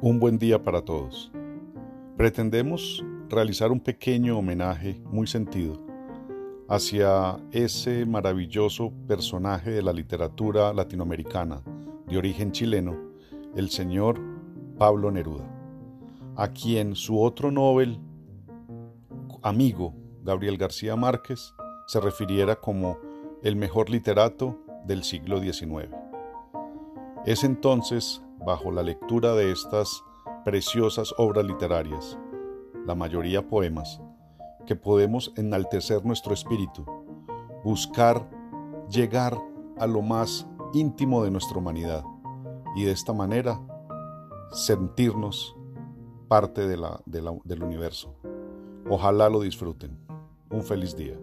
Un buen día para todos. Pretendemos realizar un pequeño homenaje muy sentido hacia ese maravilloso personaje de la literatura latinoamericana de origen chileno, el señor Pablo Neruda, a quien su otro Nobel amigo, Gabriel García Márquez, se refiriera como el mejor literato del siglo XIX. Es entonces bajo la lectura de estas preciosas obras literarias, la mayoría poemas, que podemos enaltecer nuestro espíritu, buscar llegar a lo más íntimo de nuestra humanidad y de esta manera sentirnos parte del universo. Ojalá lo disfruten. Un feliz día.